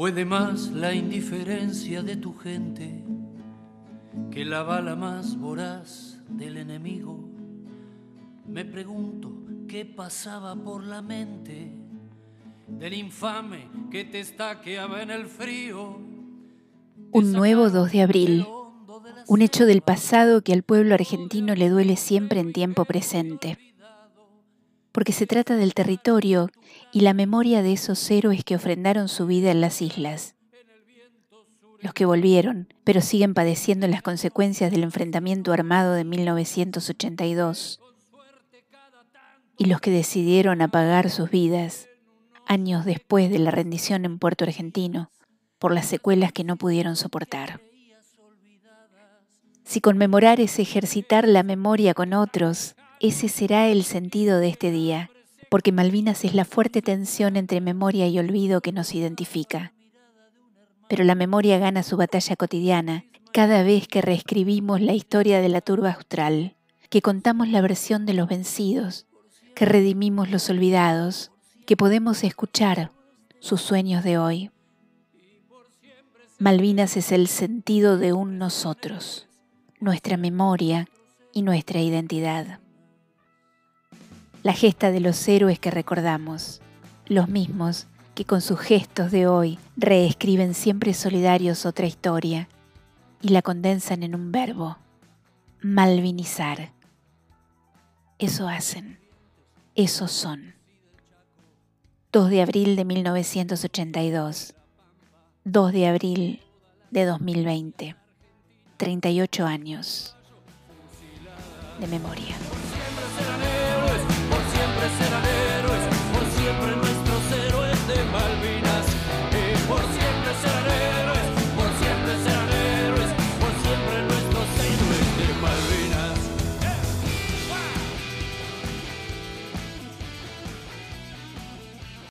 Puede más la indiferencia de tu gente que la bala más voraz del enemigo. Me pregunto qué pasaba por la mente del infame que te estaqueaba en el frío. Un nuevo 2 de abril, un hecho del pasado que al pueblo argentino le duele siempre en tiempo presente, porque se trata del territorio y la memoria de esos héroes que ofrendaron su vida en las islas. Los que volvieron, pero siguen padeciendo las consecuencias del enfrentamiento armado de 1982. Y los que decidieron apagar sus vidas años después de la rendición en Puerto Argentino por las secuelas que no pudieron soportar. Si conmemorar es ejercitar la memoria con otros, ese será el sentido de este día, porque Malvinas es la fuerte tensión entre memoria y olvido que nos identifica. Pero la memoria gana su batalla cotidiana cada vez que reescribimos la historia de la turba austral, que contamos la versión de los vencidos, que redimimos los olvidados, que podemos escuchar sus sueños de hoy. Malvinas es el sentido de un nosotros, nuestra memoria y nuestra identidad. La gesta de los héroes que recordamos, los mismos que con sus gestos de hoy reescriben siempre solidarios otra historia y la condensan en un verbo, malvinizar. Eso hacen, eso son. 2 de abril de 1982, 2 de abril de 2020, 38 años de memoria.